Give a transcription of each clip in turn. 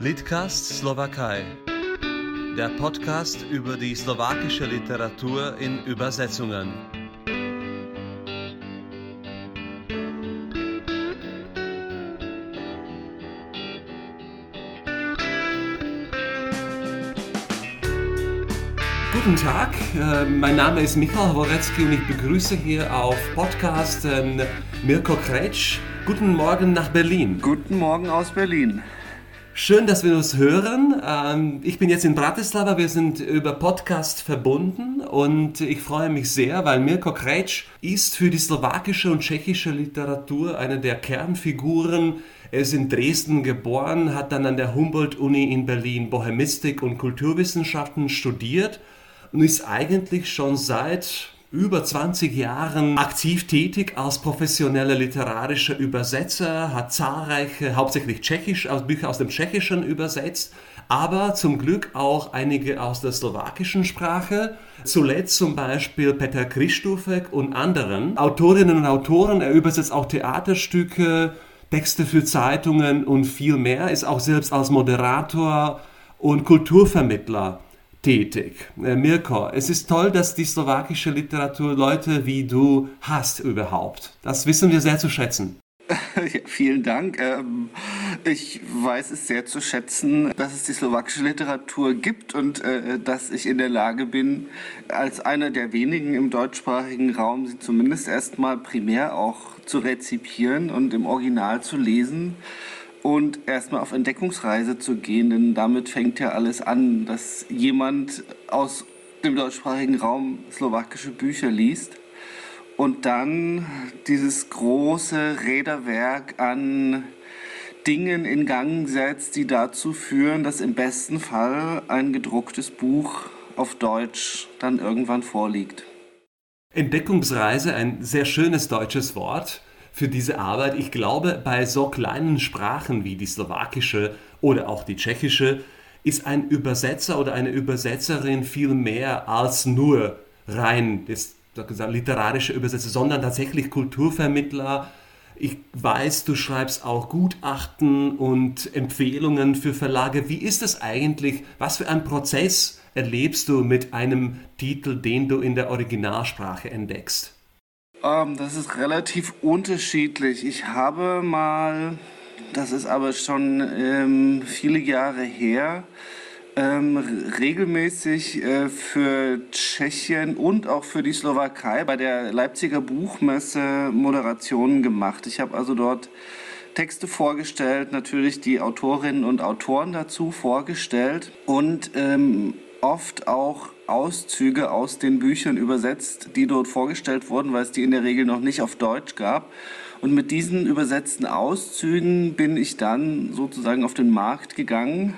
Litcast Slowakei. Der Podcast über die slowakische Literatur in Übersetzungen. Guten Tag, äh, mein Name ist Michael Horecki und ich begrüße hier auf Podcast ähm, Mirko Kretsch. Guten Morgen nach Berlin. Guten Morgen aus Berlin. Schön, dass wir uns hören. Ähm, ich bin jetzt in Bratislava, wir sind über Podcast verbunden und ich freue mich sehr, weil Mirko Kretsch ist für die slowakische und tschechische Literatur eine der Kernfiguren. Er ist in Dresden geboren, hat dann an der Humboldt-Uni in Berlin Bohemistik und Kulturwissenschaften studiert und ist eigentlich schon seit über 20 Jahren aktiv tätig als professioneller literarischer Übersetzer, hat zahlreiche, hauptsächlich Tschechisch, Bücher aus dem Tschechischen übersetzt, aber zum Glück auch einige aus der slowakischen Sprache. Zuletzt zum Beispiel Peter Christufek und anderen Autorinnen und Autoren. Er übersetzt auch Theaterstücke, Texte für Zeitungen und viel mehr, ist auch selbst als Moderator und Kulturvermittler tätig. Äh, Mirko, es ist toll, dass die slowakische Literatur Leute wie du hast überhaupt. Das wissen wir sehr zu schätzen. Ja, vielen Dank. Ähm, ich weiß es sehr zu schätzen, dass es die slowakische Literatur gibt und äh, dass ich in der Lage bin, als einer der wenigen im deutschsprachigen Raum sie zumindest erstmal primär auch zu rezipieren und im Original zu lesen und erstmal auf Entdeckungsreise zu gehen, denn damit fängt ja alles an, dass jemand aus dem deutschsprachigen Raum slowakische Bücher liest und dann dieses große Räderwerk an Dingen in Gang setzt, die dazu führen, dass im besten Fall ein gedrucktes Buch auf Deutsch dann irgendwann vorliegt. Entdeckungsreise, ein sehr schönes deutsches Wort für diese Arbeit. Ich glaube, bei so kleinen Sprachen wie die slowakische oder auch die tschechische ist ein Übersetzer oder eine Übersetzerin viel mehr als nur rein das, das literarische Übersetzer, sondern tatsächlich Kulturvermittler. Ich weiß, du schreibst auch Gutachten und Empfehlungen für Verlage. Wie ist es eigentlich? Was für ein Prozess erlebst du mit einem Titel, den du in der Originalsprache entdeckst? Ähm, das ist relativ unterschiedlich. Ich habe mal, das ist aber schon ähm, viele Jahre her, ähm, regelmäßig äh, für Tschechien und auch für die Slowakei bei der Leipziger Buchmesse Moderationen gemacht. Ich habe also dort Texte vorgestellt, natürlich die Autorinnen und Autoren dazu vorgestellt und ähm, oft auch Auszüge aus den Büchern übersetzt, die dort vorgestellt wurden, weil es die in der Regel noch nicht auf Deutsch gab. Und mit diesen übersetzten Auszügen bin ich dann sozusagen auf den Markt gegangen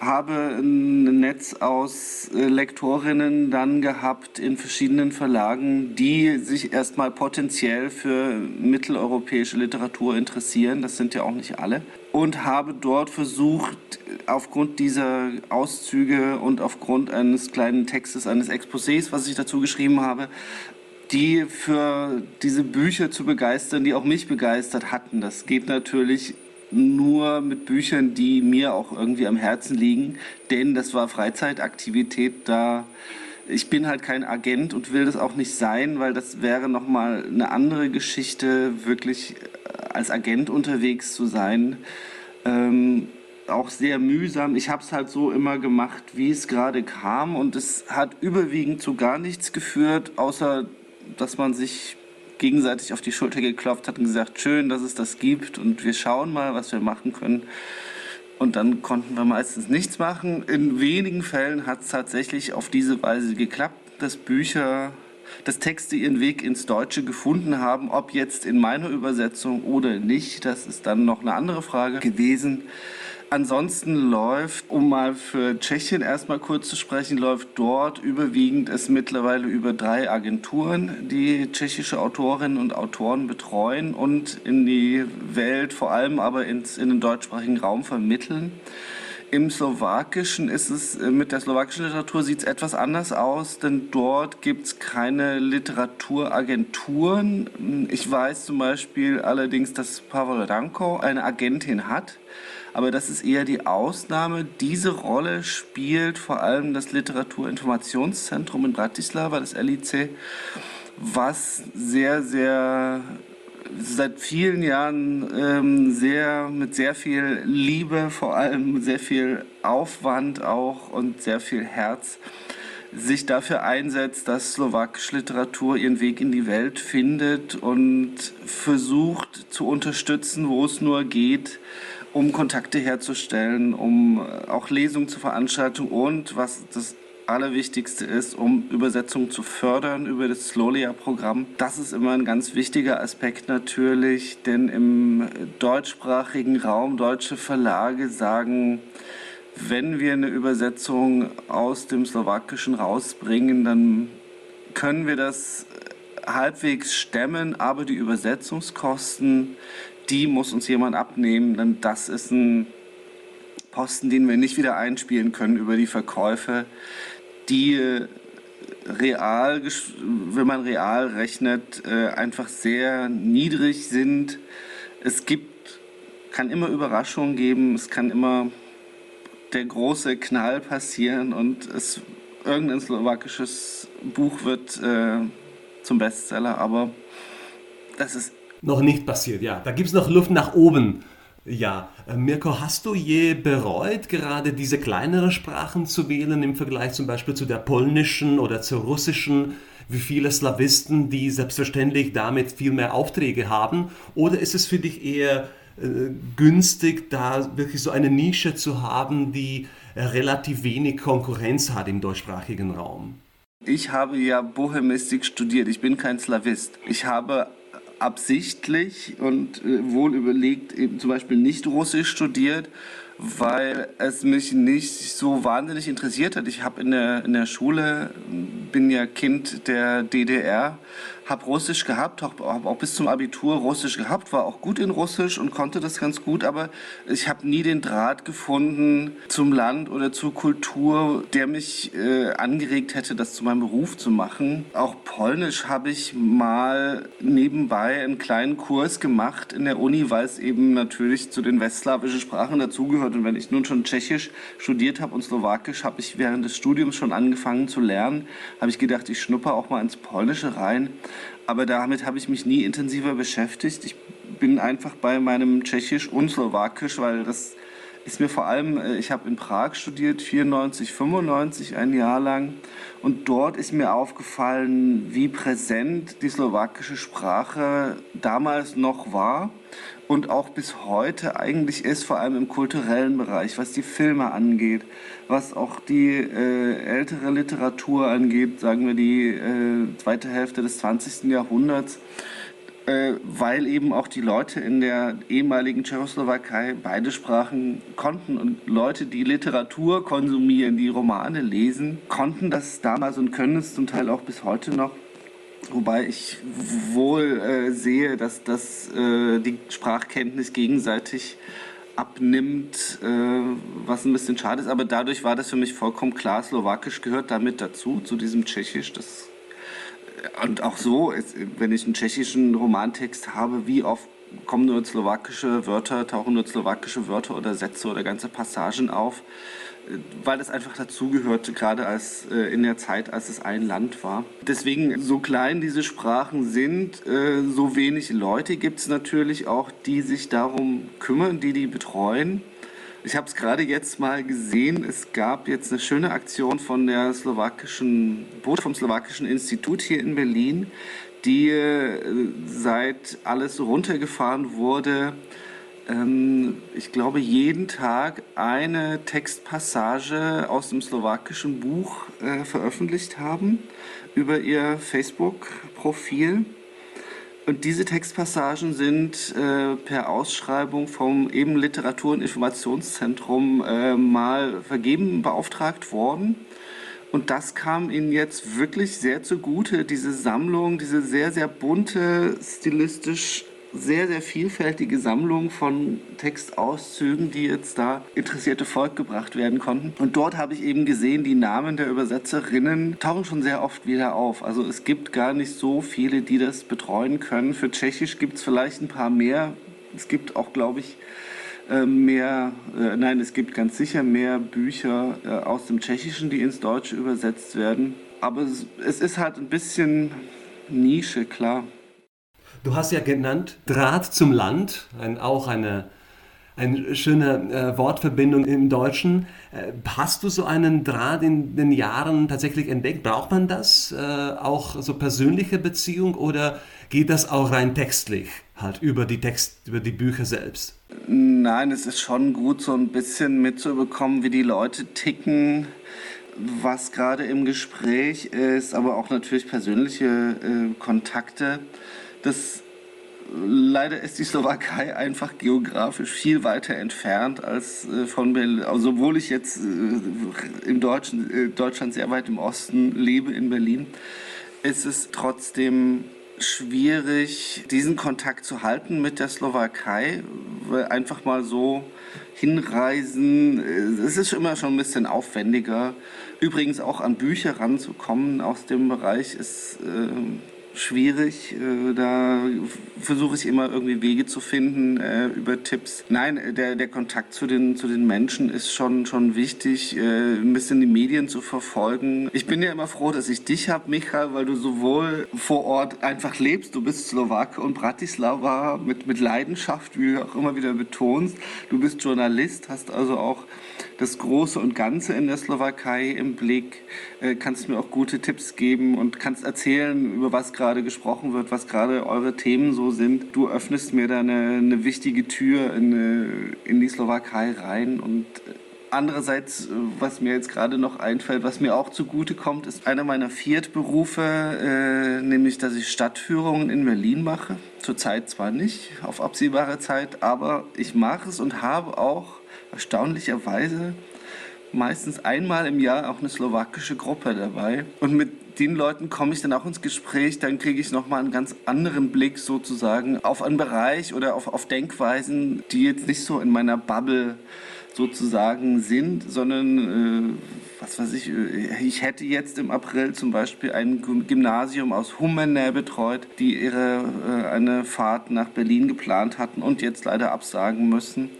habe ein Netz aus äh, Lektorinnen dann gehabt in verschiedenen Verlagen, die sich erstmal potenziell für mitteleuropäische Literatur interessieren. Das sind ja auch nicht alle. Und habe dort versucht, aufgrund dieser Auszüge und aufgrund eines kleinen Textes, eines Exposés, was ich dazu geschrieben habe, die für diese Bücher zu begeistern, die auch mich begeistert hatten. Das geht natürlich nur mit Büchern, die mir auch irgendwie am Herzen liegen, denn das war Freizeitaktivität, da ich bin halt kein Agent und will das auch nicht sein, weil das wäre noch mal eine andere Geschichte, wirklich äh, als Agent unterwegs zu sein. Ähm, auch sehr mühsam. Ich habe es halt so immer gemacht, wie es gerade kam und es hat überwiegend zu gar nichts geführt, außer dass man sich gegenseitig auf die Schulter geklopft hat und gesagt, schön, dass es das gibt und wir schauen mal, was wir machen können. Und dann konnten wir meistens nichts machen. In wenigen Fällen hat es tatsächlich auf diese Weise geklappt, dass Bücher, dass Texte ihren Weg ins Deutsche gefunden haben. Ob jetzt in meiner Übersetzung oder nicht, das ist dann noch eine andere Frage gewesen. Ansonsten läuft, um mal für Tschechien erstmal kurz zu sprechen, läuft dort überwiegend es mittlerweile über drei Agenturen, die tschechische Autorinnen und Autoren betreuen und in die Welt, vor allem aber ins, in den deutschsprachigen Raum vermitteln. Im Slowakischen ist es, äh, mit der slowakischen Literatur sieht es etwas anders aus, denn dort gibt es keine Literaturagenturen. Ich weiß zum Beispiel allerdings, dass Pavel Ranko eine Agentin hat, aber das ist eher die Ausnahme. Diese Rolle spielt vor allem das Literaturinformationszentrum in Bratislava, das LIC, was sehr, sehr seit vielen Jahren ähm, sehr mit sehr viel Liebe, vor allem sehr viel Aufwand auch und sehr viel Herz sich dafür einsetzt, dass slowakische Literatur ihren Weg in die Welt findet und versucht zu unterstützen, wo es nur geht, um Kontakte herzustellen, um auch Lesungen zu veranstalten und was das Allerwichtigste ist, um Übersetzung zu fördern über das Slolia-Programm. Das ist immer ein ganz wichtiger Aspekt natürlich, denn im deutschsprachigen Raum deutsche Verlage sagen, wenn wir eine Übersetzung aus dem Slowakischen rausbringen, dann können wir das halbwegs stemmen, aber die Übersetzungskosten, die muss uns jemand abnehmen, denn das ist ein Posten, den wir nicht wieder einspielen können über die Verkäufe die äh, real, wenn man real rechnet, äh, einfach sehr niedrig sind. Es gibt, kann immer Überraschungen geben, es kann immer der große Knall passieren und es irgendein slowakisches Buch wird äh, zum Bestseller, aber das ist noch nicht passiert. Ja, da gibt es noch Luft nach oben. Ja, äh, Mirko, hast du je bereut, gerade diese kleineren Sprachen zu wählen im Vergleich zum Beispiel zu der polnischen oder zur russischen? Wie viele Slawisten, die selbstverständlich damit viel mehr Aufträge haben? Oder ist es für dich eher äh, günstig, da wirklich so eine Nische zu haben, die äh, relativ wenig Konkurrenz hat im deutschsprachigen Raum? Ich habe ja Bohemistik studiert. Ich bin kein Slawist. Ich habe absichtlich und äh, wohl überlegt eben zum Beispiel nicht Russisch studiert, weil es mich nicht so wahnsinnig interessiert hat. Ich habe in der, in der Schule, bin ja Kind der DDR, habe Russisch gehabt, habe auch bis zum Abitur Russisch gehabt, war auch gut in Russisch und konnte das ganz gut, aber ich habe nie den Draht gefunden zum Land oder zur Kultur, der mich äh, angeregt hätte, das zu meinem Beruf zu machen. Auch Polnisch habe ich mal nebenbei einen kleinen Kurs gemacht in der Uni, weil es eben natürlich zu den westslawischen Sprachen dazugehört. Und wenn ich nun schon Tschechisch studiert habe und Slowakisch, habe ich während des Studiums schon angefangen zu lernen, habe ich gedacht, ich schnupper auch mal ins Polnische rein aber damit habe ich mich nie intensiver beschäftigt. Ich bin einfach bei meinem Tschechisch und Slowakisch, weil das ist mir vor allem, äh, ich habe in Prag studiert, 94, 95, ein Jahr lang. Und dort ist mir aufgefallen, wie präsent die slowakische Sprache damals noch war und auch bis heute eigentlich ist, vor allem im kulturellen Bereich, was die Filme angeht, was auch die äh, ältere Literatur angeht, sagen wir die äh, zweite Hälfte des 20. Jahrhunderts, äh, weil eben auch die Leute in der ehemaligen Tschechoslowakei beide Sprachen konnten und Leute, die Literatur konsumieren, die Romane lesen, konnten das damals und können es zum Teil auch bis heute noch. Wobei ich wohl äh, sehe, dass das äh, die Sprachkenntnis gegenseitig abnimmt, äh, was ein bisschen schade ist. Aber dadurch war das für mich vollkommen klar. Slowakisch gehört damit dazu, zu diesem Tschechisch. Das, äh, und auch so, ist, wenn ich einen tschechischen Romantext habe, wie oft kommen nur slowakische Wörter, tauchen nur slowakische Wörter oder Sätze oder ganze Passagen auf weil es einfach dazugehörte, gerade als äh, in der Zeit, als es ein Land war. Deswegen, so klein diese Sprachen sind, äh, so wenig Leute gibt es natürlich auch, die sich darum kümmern, die die betreuen. Ich habe es gerade jetzt mal gesehen. Es gab jetzt eine schöne Aktion von der slowakischen vom slowakischen Institut hier in Berlin, die äh, seit alles runtergefahren wurde, ähm, ich glaube, jeden Tag eine Textpassage aus dem slowakischen Buch äh, veröffentlicht haben über ihr Facebook-Profil. Und diese Textpassagen sind äh, per Ausschreibung vom eben Literatur- und Informationszentrum äh, mal vergeben beauftragt worden. Und das kam ihnen jetzt wirklich sehr zugute, diese Sammlung, diese sehr, sehr bunte, stilistisch sehr, sehr vielfältige Sammlung von Textauszügen, die jetzt da interessierte Volk gebracht werden konnten. Und dort habe ich eben gesehen, die Namen der Übersetzerinnen tauchen schon sehr oft wieder auf. Also es gibt gar nicht so viele, die das betreuen können. Für Tschechisch gibt es vielleicht ein paar mehr. Es gibt auch, glaube ich, äh, mehr, äh, nein, es gibt ganz sicher mehr Bücher äh, aus dem Tschechischen, die ins Deutsche übersetzt werden. Aber es, es ist halt ein bisschen Nische, klar. Du hast ja genannt Draht zum Land, ein, auch eine, eine schöne äh, Wortverbindung im Deutschen. Äh, hast du so einen Draht in den Jahren tatsächlich entdeckt? Braucht man das? Äh, auch so persönliche Beziehung oder geht das auch rein textlich, halt über die Text, über die Bücher selbst? Nein, es ist schon gut, so ein bisschen mitzubekommen, wie die Leute ticken was gerade im Gespräch ist, aber auch natürlich persönliche äh, Kontakte das leider ist die Slowakei einfach geografisch viel weiter entfernt als äh, von Berlin. Also, obwohl ich jetzt äh, im Deutschen, äh, Deutschland sehr weit im Osten lebe, in Berlin, ist es trotzdem schwierig, diesen Kontakt zu halten mit der Slowakei, einfach mal so hinreisen, es ist immer schon ein bisschen aufwendiger. Übrigens auch an Bücher ranzukommen aus dem Bereich ist äh, schwierig. Äh, da versuche ich immer irgendwie Wege zu finden äh, über Tipps. Nein, der, der Kontakt zu den, zu den Menschen ist schon, schon wichtig, äh, ein bisschen die Medien zu verfolgen. Ich bin ja immer froh, dass ich dich habe, Michael, weil du sowohl vor Ort einfach lebst, du bist Slowake und Bratislava mit, mit Leidenschaft, wie du auch immer wieder betonst. Du bist Journalist, hast also auch das Große und Ganze in der Slowakei im Blick, kannst mir auch gute Tipps geben und kannst erzählen, über was gerade gesprochen wird, was gerade eure Themen so sind. Du öffnest mir da eine, eine wichtige Tür in, in die Slowakei rein und Andererseits, was mir jetzt gerade noch einfällt, was mir auch zugute kommt, ist einer meiner Viertberufe, äh, nämlich dass ich Stadtführungen in Berlin mache. Zurzeit zwar nicht, auf absehbare Zeit, aber ich mache es und habe auch erstaunlicherweise meistens einmal im Jahr auch eine slowakische Gruppe dabei. Und mit den Leuten komme ich dann auch ins Gespräch, dann kriege ich nochmal einen ganz anderen Blick sozusagen auf einen Bereich oder auf, auf Denkweisen, die jetzt nicht so in meiner Bubble sozusagen sind, sondern äh, was weiß ich, äh, ich hätte jetzt im April zum Beispiel ein Gymnasium aus Hummenä betreut, die ihre äh, eine Fahrt nach Berlin geplant hatten und jetzt leider absagen müssen.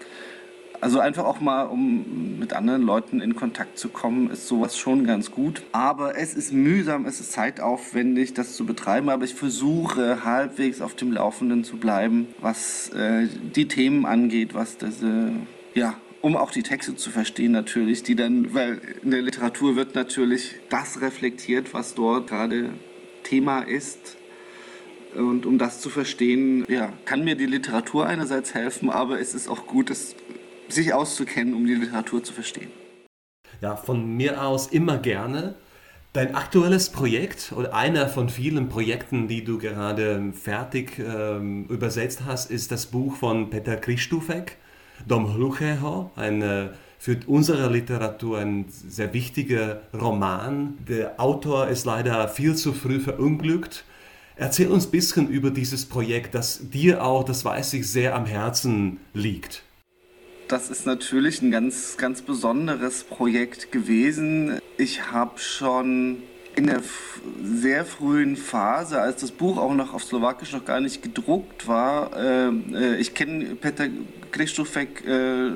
Also einfach auch mal, um mit anderen Leuten in Kontakt zu kommen, ist sowas schon ganz gut. Aber es ist mühsam, es ist zeitaufwendig, das zu betreiben. Aber ich versuche halbwegs auf dem Laufenden zu bleiben, was äh, die Themen angeht, was diese, ja, um auch die Texte zu verstehen natürlich, die dann, weil in der Literatur wird natürlich das reflektiert, was dort gerade Thema ist. Und um das zu verstehen, ja, kann mir die Literatur einerseits helfen, aber es ist auch gut, es sich auszukennen, um die Literatur zu verstehen. Ja, von mir aus immer gerne. Dein aktuelles Projekt oder einer von vielen Projekten, die du gerade fertig ähm, übersetzt hast, ist das Buch von Peter Kristufek, Dom Hlucheho, ein äh, für unsere Literatur ein sehr wichtiger Roman. Der Autor ist leider viel zu früh verunglückt. Erzähl uns ein bisschen über dieses Projekt, das dir auch, das weiß ich, sehr am Herzen liegt das ist natürlich ein ganz, ganz besonderes Projekt gewesen. Ich habe schon in der sehr frühen Phase, als das Buch auch noch auf Slowakisch noch gar nicht gedruckt war, äh, äh ich kenne Peter Krzysztofek, äh,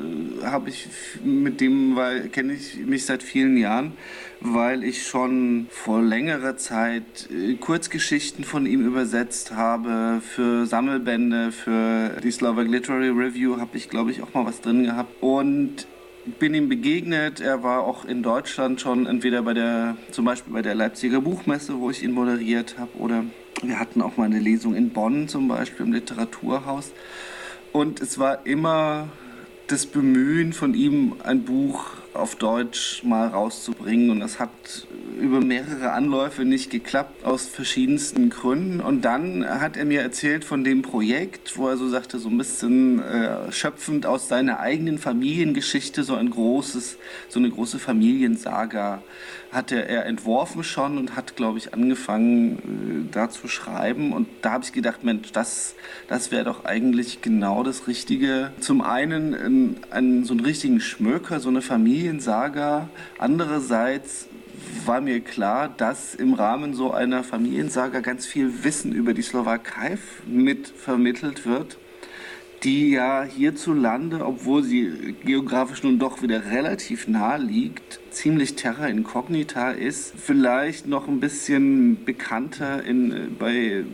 habe ich mit dem, weil kenne ich mich seit vielen Jahren, weil ich schon vor längerer Zeit äh, Kurzgeschichten von ihm übersetzt habe für Sammelbände, für die Slovak Literary Review habe ich glaube ich auch mal was drin gehabt. Und bin ihm begegnet. Er war auch in Deutschland schon entweder bei der, zum Beispiel bei der Leipziger Buchmesse, wo ich ihn moderiert habe, oder wir hatten auch mal eine Lesung in Bonn zum Beispiel im Literaturhaus. Und es war immer das Bemühen von ihm, ein Buch auf Deutsch mal rauszubringen. Und das hat über mehrere Anläufe nicht geklappt, aus verschiedensten Gründen. Und dann hat er mir erzählt von dem Projekt, wo er so sagte, so ein bisschen äh, schöpfend aus seiner eigenen Familiengeschichte, so ein großes, so eine große Familiensaga hatte er entworfen schon und hat, glaube ich, angefangen, äh, da zu schreiben. Und da habe ich gedacht, Mensch, das, das wäre doch eigentlich genau das Richtige. Zum einen einen, einen, so einen richtigen Schmöker, so eine Familiensaga. Andererseits war mir klar, dass im Rahmen so einer Familiensaga ganz viel Wissen über die Slowakei mit vermittelt wird die ja hierzulande, obwohl sie geografisch nun doch wieder relativ nah liegt, ziemlich terra incognita ist, vielleicht noch ein bisschen bekannter in, bei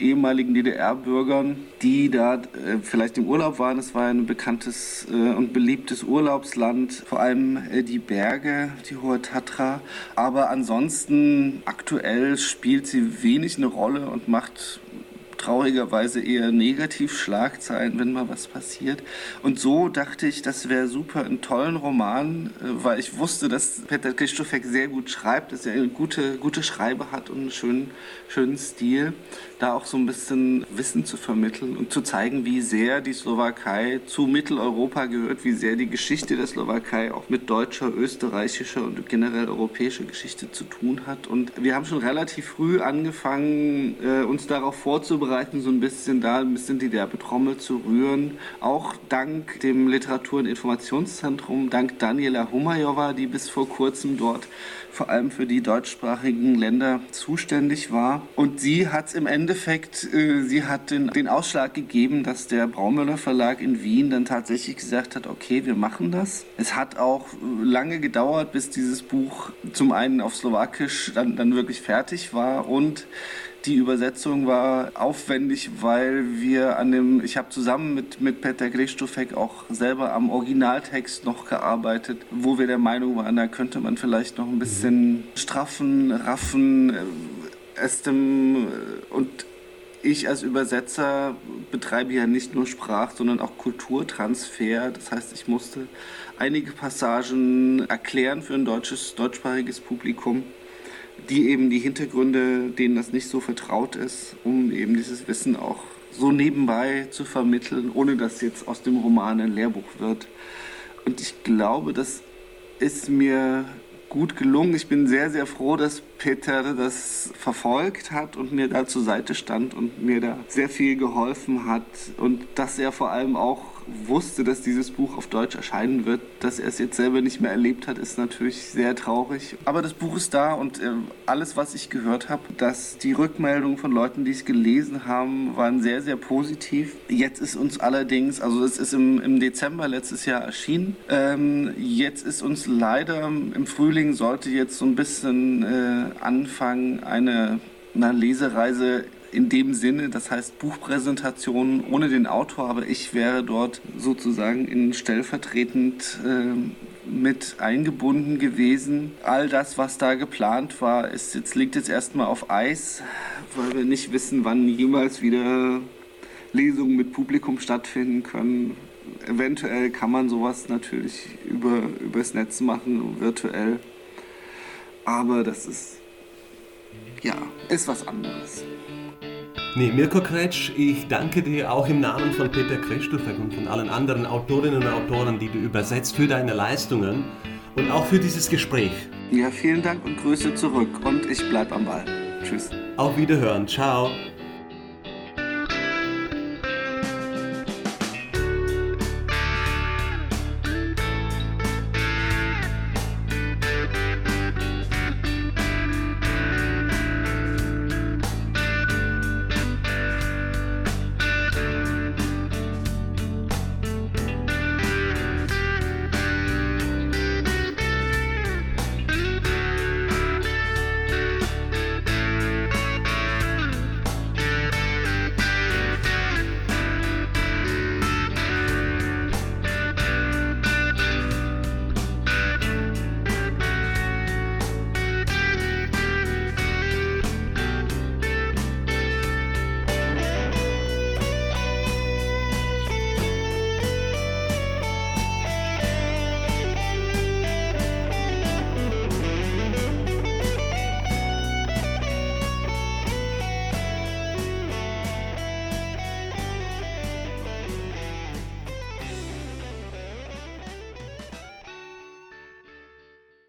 ehemaligen DDR-Bürgern, die da äh, vielleicht im Urlaub waren. Es war ein bekanntes äh, und beliebtes Urlaubsland, vor allem äh, die Berge, die Hohe Tatra. Aber ansonsten aktuell spielt sie wenig eine Rolle und macht traurigerweise eher negativ Schlagzeilen, wenn mal was passiert. Und so dachte ich, das wäre super, einen tollen Roman, äh, weil ich wusste, dass Peter Krzysztofek sehr gut schreibt, dass er eine gute, gute Schreibe hat und einen schönen, schönen Stil da auch so ein bisschen Wissen zu vermitteln und zu zeigen, wie sehr die Slowakei zu Mitteleuropa gehört, wie sehr die Geschichte der Slowakei auch mit deutscher, österreichischer und generell europäischer Geschichte zu tun hat. Und wir haben schon relativ früh angefangen, äh, uns darauf vorzubereiten, so ein bisschen da ein bisschen die Werbetrommel zu rühren. Auch dank dem Literatur- und Informationszentrum, dank Daniela Humajowa, die bis vor kurzem dort vor allem für die deutschsprachigen Länder zuständig war. Und sie hat es im Endeffekt, äh, sie hat den, den Ausschlag gegeben, dass der Braumüller Verlag in Wien dann tatsächlich gesagt hat, okay, wir machen das. Es hat auch lange gedauert, bis dieses Buch zum einen auf Slowakisch dann, dann wirklich fertig war und die Übersetzung war aufwendig, weil wir an dem, ich habe zusammen mit, mit Peter Gristofek auch selber am Originaltext noch gearbeitet, wo wir der Meinung waren, da könnte man vielleicht noch ein bisschen straffen, raffen, äh, es dem, äh, und ich als Übersetzer betreibe ja nicht nur Sprach, sondern auch Kulturtransfer. Das heißt, ich musste einige Passagen erklären für ein deutsches, deutschsprachiges Publikum die eben die Hintergründe, denen das nicht so vertraut ist, um eben dieses Wissen auch so nebenbei zu vermitteln, ohne dass jetzt aus dem Roman ein Lehrbuch wird. Und ich glaube, das ist mir gut gelungen. Ich bin sehr, sehr froh, dass Peter das verfolgt hat und mir da zur Seite stand und mir da sehr viel geholfen hat und dass er vor allem auch wusste, dass dieses Buch auf Deutsch erscheinen wird. Dass er es jetzt selber nicht mehr erlebt hat, ist natürlich sehr traurig. Aber das Buch ist da und äh, alles, was ich gehört habe, dass die Rückmeldungen von Leuten, die es gelesen haben, waren sehr, sehr positiv. Jetzt ist uns allerdings, also es ist im, im Dezember letztes Jahr erschienen. Ähm, jetzt ist uns leider im Frühling sollte jetzt so ein bisschen äh, anfangen, eine, eine Lesereise in dem Sinne, das heißt Buchpräsentation ohne den Autor, aber ich wäre dort sozusagen in stellvertretend äh, mit eingebunden gewesen. All das, was da geplant war, ist jetzt, liegt jetzt erstmal auf Eis, weil wir nicht wissen, wann jemals wieder Lesungen mit Publikum stattfinden können. Eventuell kann man sowas natürlich über, übers Netz machen, virtuell. Aber das ist, ja, ist was anderes. Nee, Mirko Kretsch, ich danke dir auch im Namen von Peter Krestufek und von allen anderen Autorinnen und Autoren, die du übersetzt, für deine Leistungen und auch für dieses Gespräch. Ja, vielen Dank und Grüße zurück und ich bleib am Ball. Tschüss. Auf Wiederhören. Ciao.